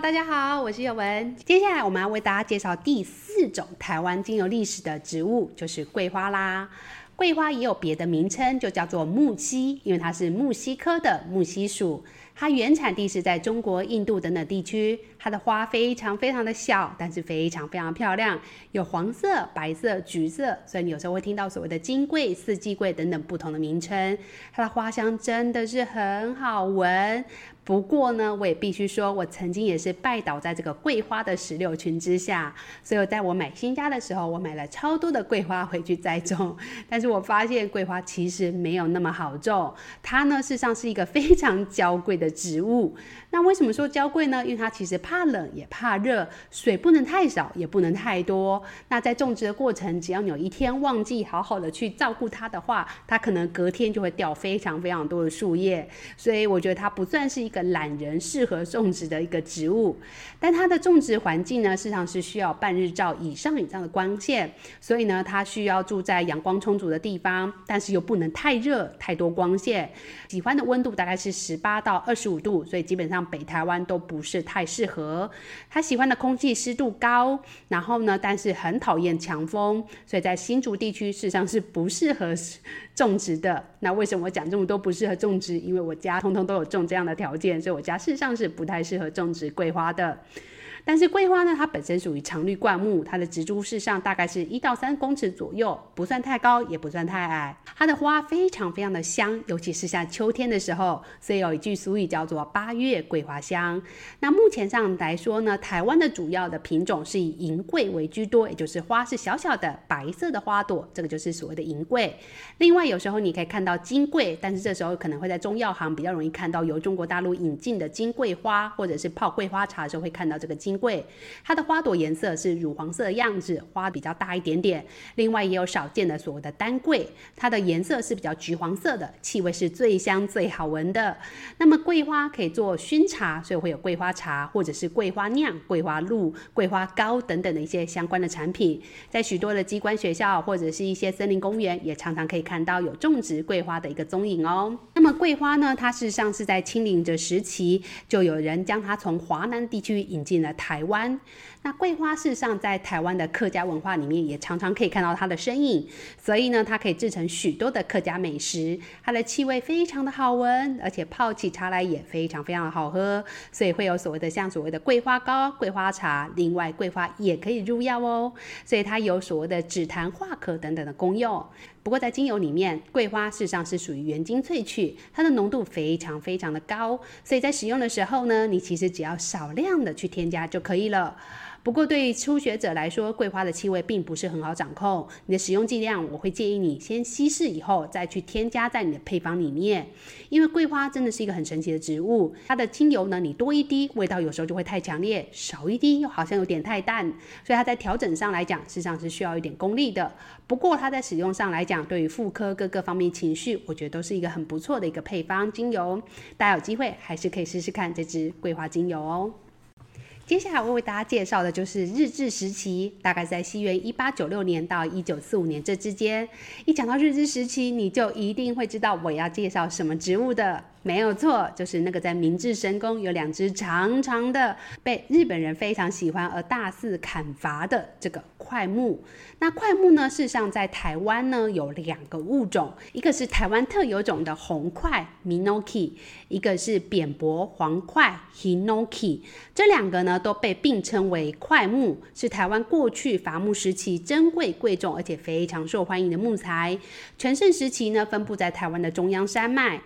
大家好，我是宥雯。接下来我们要为大家介绍第四种台湾经由历史的植物，就是桂花啦。桂花也有别的名称，就叫做木犀，因为它是木犀科的木犀属。它原产地是在中国、印度等等地区。它的花非常非常的小，但是非常非常漂亮，有黄色、白色、橘色，所以你有时候会听到所谓的金桂、四季桂等等不同的名称。它的花香真的是很好闻。不过呢，我也必须说，我曾经也是拜倒在这个桂花的石榴裙之下。所以，在我买新家的时候，我买了超多的桂花回去栽种。但是我发现桂花其实没有那么好种，它呢事实上是一个非常娇贵的植物。那为什么说娇贵呢？因为它其实怕冷也怕热，水不能太少，也不能太多。那在种植的过程，只要你有一天忘记好好的去照顾它的话，它可能隔天就会掉非常非常多的树叶。所以我觉得它不算是一个。懒人适合种植的一个植物，但它的种植环境呢，事实上是需要半日照以上以上的光线，所以呢，它需要住在阳光充足的地方，但是又不能太热，太多光线。喜欢的温度大概是十八到二十五度，所以基本上北台湾都不是太适合。它喜欢的空气湿度高，然后呢，但是很讨厌强风，所以在新竹地区事实上是不适合种植的。那为什么我讲这么多不适合种植？因为我家通通都有种这样的条件。所以我家事实上是不太适合种植桂花的。但是桂花呢，它本身属于常绿灌木，它的植株事实上大概是一到三公尺左右，不算太高，也不算太矮。它的花非常非常的香，尤其是像秋天的时候，所以有一句俗语叫做“八月桂花香”。那目前上来说呢，台湾的主要的品种是以银桂为居多，也就是花是小小的白色的花朵，这个就是所谓的银桂。另外有时候你可以看到金桂，但是这时候可能会在中药行比较容易看到由中国大陆引进的金桂花，或者是泡桂花茶的时候会看到这个金。金桂，它的花朵颜色是乳黄色的样子，花比较大一点点。另外也有少见的所谓的丹桂，它的颜色是比较橘黄色的，气味是最香最好闻的。那么桂花可以做熏茶，所以会有桂花茶，或者是桂花酿、桂花露、桂花糕等等的一些相关的产品。在许多的机关学校或者是一些森林公园，也常常可以看到有种植桂花的一个踪影哦。那么桂花呢，它事实上是在清领的时期，就有人将它从华南地区引进了台。湾，那桂花事实上在台湾的客家文化里面也常常可以看到它的身影，所以呢，它可以制成许多的客家美食。它的气味非常的好闻，而且泡起茶来也非常非常的好喝，所以会有所谓的像所谓的桂花糕、桂花茶。另外，桂花也可以入药哦，所以它有所谓的止痰化咳等等的功用。不过在精油里面，桂花事实上是属于原精萃取，它的浓度非常非常的高，所以在使用的时候呢，你其实只要少量的去添加就可以了。不过，对初学者来说，桂花的气味并不是很好掌控。你的使用剂量，我会建议你先稀释以后再去添加在你的配方里面。因为桂花真的是一个很神奇的植物，它的精油呢，你多一滴，味道有时候就会太强烈；少一滴，又好像有点太淡。所以它在调整上来讲，事实上是需要一点功力的。不过它在使用上来讲，对于妇科各个方面情绪，我觉得都是一个很不错的一个配方精油。大家有机会还是可以试试看这支桂花精油哦。接下来我为大家介绍的就是日治时期，大概在西元一八九六年到一九四五年这之间。一讲到日治时期，你就一定会知道我要介绍什么植物的。没有错，就是那个在明治神宫有两只长长的，被日本人非常喜欢而大肆砍伐的这个桧木。那桧木呢，事实上在台湾呢有两个物种，一个是台湾特有种的红块 Minoki，一个是扁柏黄块 Hinoki。这两个呢都被并称为桧木，是台湾过去伐木时期珍贵贵重而且非常受欢迎的木材。全盛时期呢，分布在台湾的中央山脉。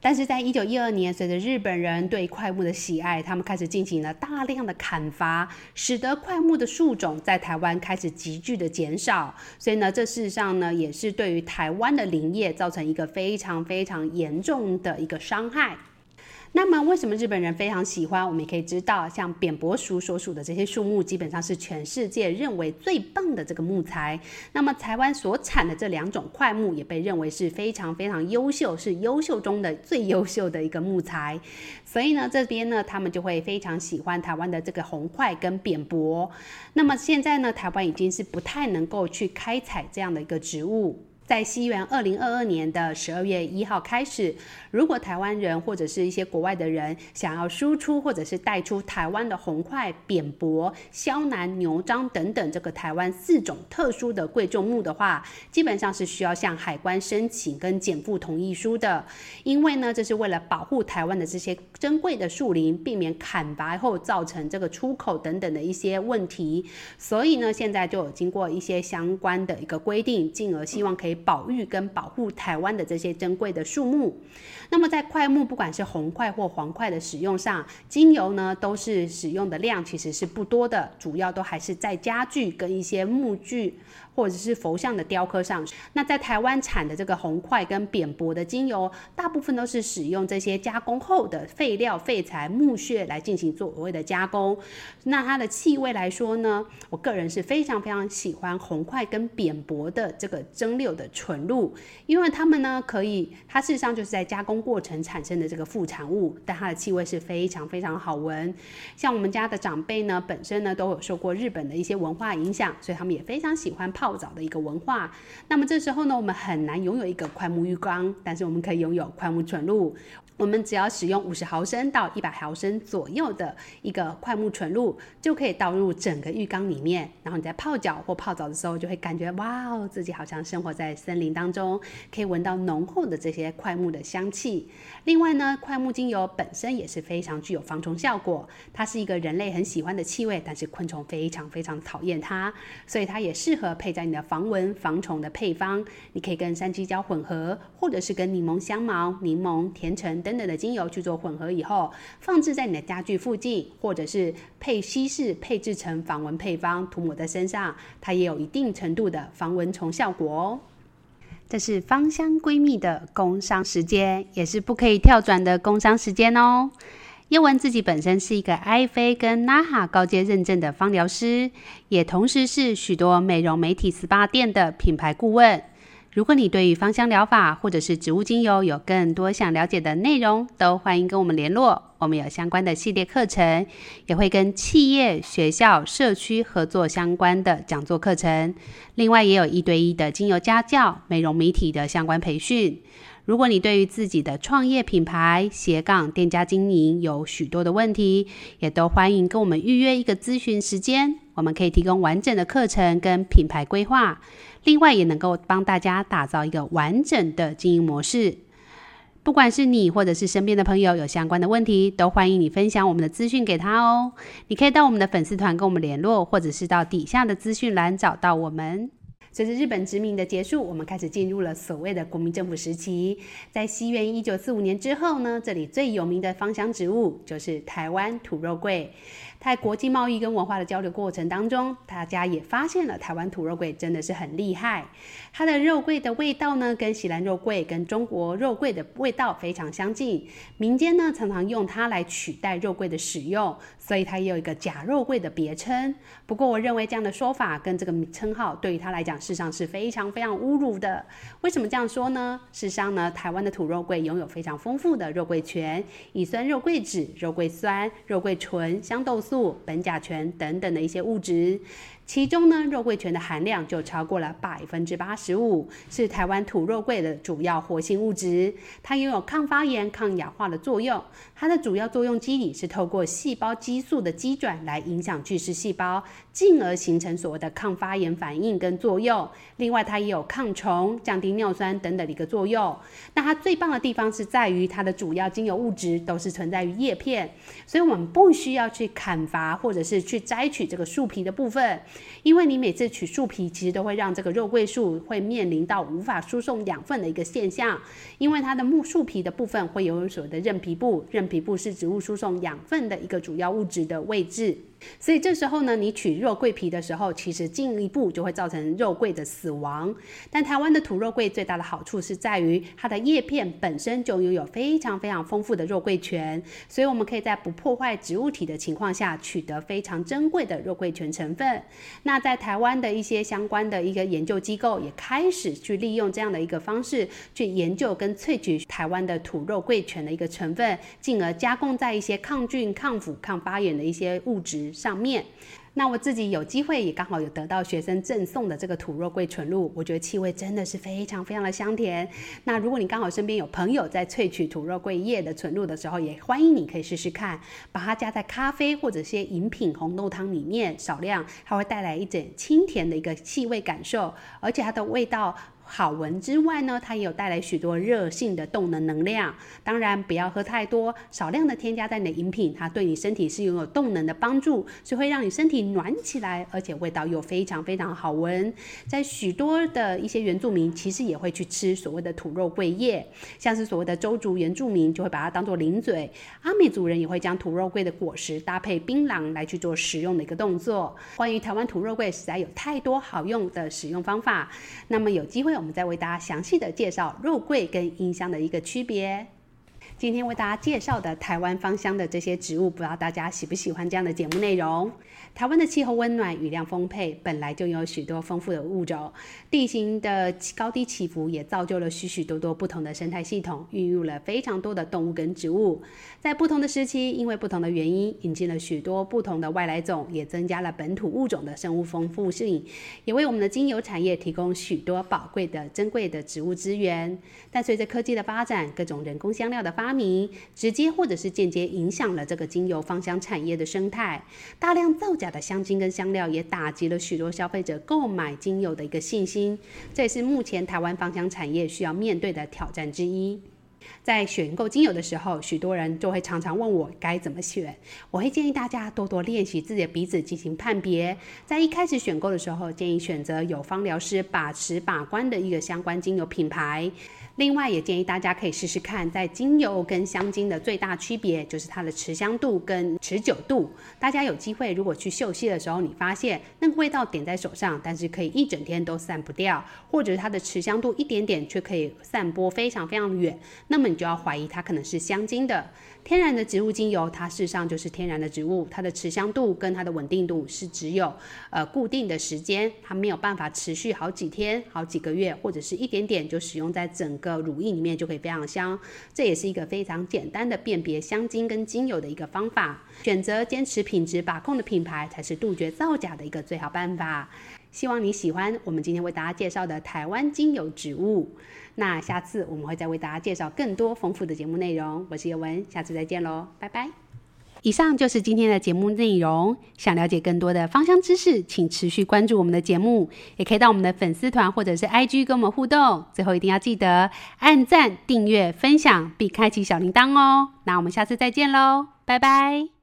但是在一九一二年，随着日本人对快木的喜爱，他们开始进行了大量的砍伐，使得快木的树种在台湾开始急剧的减少。所以呢，这事实上呢，也是对于台湾的林业造成一个非常非常严重的一个伤害。那么，为什么日本人非常喜欢？我们也可以知道，像扁柏属所属的这些树木，基本上是全世界认为最棒的这个木材。那么，台湾所产的这两种块木也被认为是非常非常优秀，是优秀中的最优秀的一个木材。所以呢，这边呢，他们就会非常喜欢台湾的这个红块跟扁柏。那么现在呢，台湾已经是不太能够去开采这样的一个植物。在西元二零二二年的十二月一号开始，如果台湾人或者是一些国外的人想要输出或者是带出台湾的红桧、扁柏、肖楠、牛樟等等这个台湾四种特殊的贵重木的话，基本上是需要向海关申请跟减负同意书的。因为呢，这是为了保护台湾的这些珍贵的树林，避免砍伐后造成这个出口等等的一些问题。所以呢，现在就有经过一些相关的一个规定，进而希望可以。保育跟保护台湾的这些珍贵的树木，那么在块木不管是红块或黄块的使用上，精油呢都是使用的量其实是不多的，主要都还是在家具跟一些木具。或者是佛像的雕刻上，那在台湾产的这个红桧跟扁柏的精油，大部分都是使用这些加工后的废料废材木屑来进行所谓的加工。那它的气味来说呢，我个人是非常非常喜欢红桧跟扁柏的这个蒸馏的纯露，因为它们呢可以，它事实上就是在加工过程产生的这个副产物，但它的气味是非常非常好闻。像我们家的长辈呢，本身呢都有受过日本的一些文化影响，所以他们也非常喜欢泡。泡澡的一个文化，那么这时候呢，我们很难拥有一个桧木浴缸，但是我们可以拥有桧木纯露。我们只要使用五十毫升到一百毫升左右的一个快木纯露，就可以倒入整个浴缸里面。然后你在泡脚或泡澡的时候，就会感觉哇哦，自己好像生活在森林当中，可以闻到浓厚的这些快木的香气。另外呢，快木精油本身也是非常具有防虫效果，它是一个人类很喜欢的气味，但是昆虫非常非常讨厌它，所以它也适合配在你的防蚊防虫的配方。你可以跟山鸡椒混合，或者是跟柠檬香茅、柠檬甜橙。等等的精油去做混合以后，放置在你的家具附近，或者是配稀释配制成防蚊配方，涂抹在身上，它也有一定程度的防蚊虫效果哦。这是芳香闺蜜的工商时间，也是不可以跳转的工商时间哦。宥雯自己本身是一个 i 菲跟 NAHA 高阶认证的芳疗师，也同时是许多美容美体 SPA 店的品牌顾问。如果你对于芳香疗法或者是植物精油有更多想了解的内容，都欢迎跟我们联络。我们有相关的系列课程，也会跟企业、学校、社区合作相关的讲座课程。另外，也有一对一的精油家教、美容美体的相关培训。如果你对于自己的创业品牌、斜杠店家经营有许多的问题，也都欢迎跟我们预约一个咨询时间。我们可以提供完整的课程跟品牌规划。另外，也能够帮大家打造一个完整的经营模式。不管是你或者是身边的朋友有相关的问题，都欢迎你分享我们的资讯给他哦。你可以到我们的粉丝团跟我们联络，或者是到底下的资讯栏找到我们。随着日本殖民的结束，我们开始进入了所谓的国民政府时期。在西元一九四五年之后呢，这里最有名的芳香植物就是台湾土肉桂。在国际贸易跟文化的交流过程当中，大家也发现了台湾土肉桂真的是很厉害。它的肉桂的味道呢，跟锡兰肉桂跟中国肉桂的味道非常相近。民间呢常常用它来取代肉桂的使用，所以它也有一个假肉桂的别称。不过我认为这样的说法跟这个称号对于它来讲，事实上是非常非常侮辱的。为什么这样说呢？事实上呢，台湾的土肉桂拥有非常丰富的肉桂醛、乙酸肉桂酯、肉桂酸、肉桂醇、香豆素。苯甲醛等等的一些物质。其中呢，肉桂醛的含量就超过了百分之八十五，是台湾土肉桂的主要活性物质。它拥有抗发炎、抗氧化的作用。它的主要作用机理是透过细胞激素的机转来影响巨噬细胞，进而形成所谓的抗发炎反应跟作用。另外，它也有抗虫、降低尿酸等等的一个作用。那它最棒的地方是在于它的主要精油物质都是存在于叶片，所以我们不需要去砍伐或者是去摘取这个树皮的部分。因为你每次取树皮，其实都会让这个肉桂树会面临到无法输送养分的一个现象，因为它的木树皮的部分会有所谓的韧皮部，韧皮部是植物输送养分的一个主要物质的位置。所以这时候呢，你取肉桂皮的时候，其实进一步就会造成肉桂的死亡。但台湾的土肉桂最大的好处是在于它的叶片本身就拥有非常非常丰富的肉桂醛，所以我们可以在不破坏植物体的情况下，取得非常珍贵的肉桂醛成分。那在台湾的一些相关的一个研究机构也开始去利用这样的一个方式去研究跟萃取台湾的土肉桂醛的一个成分，进而加工在一些抗菌、抗腐、抗发炎的一些物质。上面，那我自己有机会也刚好有得到学生赠送的这个土肉桂纯露，我觉得气味真的是非常非常的香甜。那如果你刚好身边有朋友在萃取土肉桂叶的纯露的时候，也欢迎你可以试试看，把它加在咖啡或者些饮品红豆汤里面，少量，它会带来一点清甜的一个气味感受，而且它的味道。好闻之外呢，它也有带来许多热性的动能能量。当然不要喝太多，少量的添加在你的饮品，它对你身体是拥有动能的帮助，所以会让你身体暖起来，而且味道又非常非常好闻。在许多的一些原住民其实也会去吃所谓的土肉桂叶，像是所谓的周族原住民就会把它当做零嘴，阿美族人也会将土肉桂的果实搭配槟榔来去做食用的一个动作。关于台湾土肉桂，实在有太多好用的使用方法，那么有机会。我们再为大家详细的介绍肉桂跟音箱的一个区别。今天为大家介绍的台湾芳香的这些植物，不知道大家喜不喜欢这样的节目内容？台湾的气候温暖，雨量丰沛，本来就有许多丰富的物种，地形的高低起伏也造就了许许多多不同的生态系统，孕育了非常多的动物跟植物。在不同的时期，因为不同的原因，引进了许多不同的外来种，也增加了本土物种的生物丰富性，也为我们的精油产业提供许多宝贵的珍贵的植物资源。但随着科技的发展，各种人工香料的发发明直接或者是间接影响了这个精油芳香产业的生态，大量造假的香精跟香料也打击了许多消费者购买精油的一个信心，这也是目前台湾芳香产业需要面对的挑战之一。在选购精油的时候，许多人就会常常问我该怎么选，我会建议大家多多练习自己的鼻子进行判别，在一开始选购的时候，建议选择有芳疗师把持把关的一个相关精油品牌。另外，也建议大家可以试试看，在精油跟香精的最大区别就是它的持香度跟持久度。大家有机会如果去嗅吸的时候，你发现那个味道点在手上，但是可以一整天都散不掉，或者是它的持香度一点点却可以散播非常非常远，那么你就要怀疑它可能是香精的。天然的植物精油，它事实上就是天然的植物，它的持香度跟它的稳定度是只有呃固定的时间，它没有办法持续好几天、好几个月，或者是一点点就使用在整个乳液里面就可以非常香。这也是一个非常简单的辨别香精跟精油的一个方法。选择坚持品质把控的品牌，才是杜绝造假的一个最好办法。希望你喜欢我们今天为大家介绍的台湾精油植物。那下次我们会再为大家介绍更多丰富的节目内容。我是叶文，下次再见喽，拜拜。以上就是今天的节目内容。想了解更多的芳香知识，请持续关注我们的节目，也可以到我们的粉丝团或者是 IG 跟我们互动。最后一定要记得按赞、订阅、分享，并开启小铃铛哦。那我们下次再见喽，拜拜。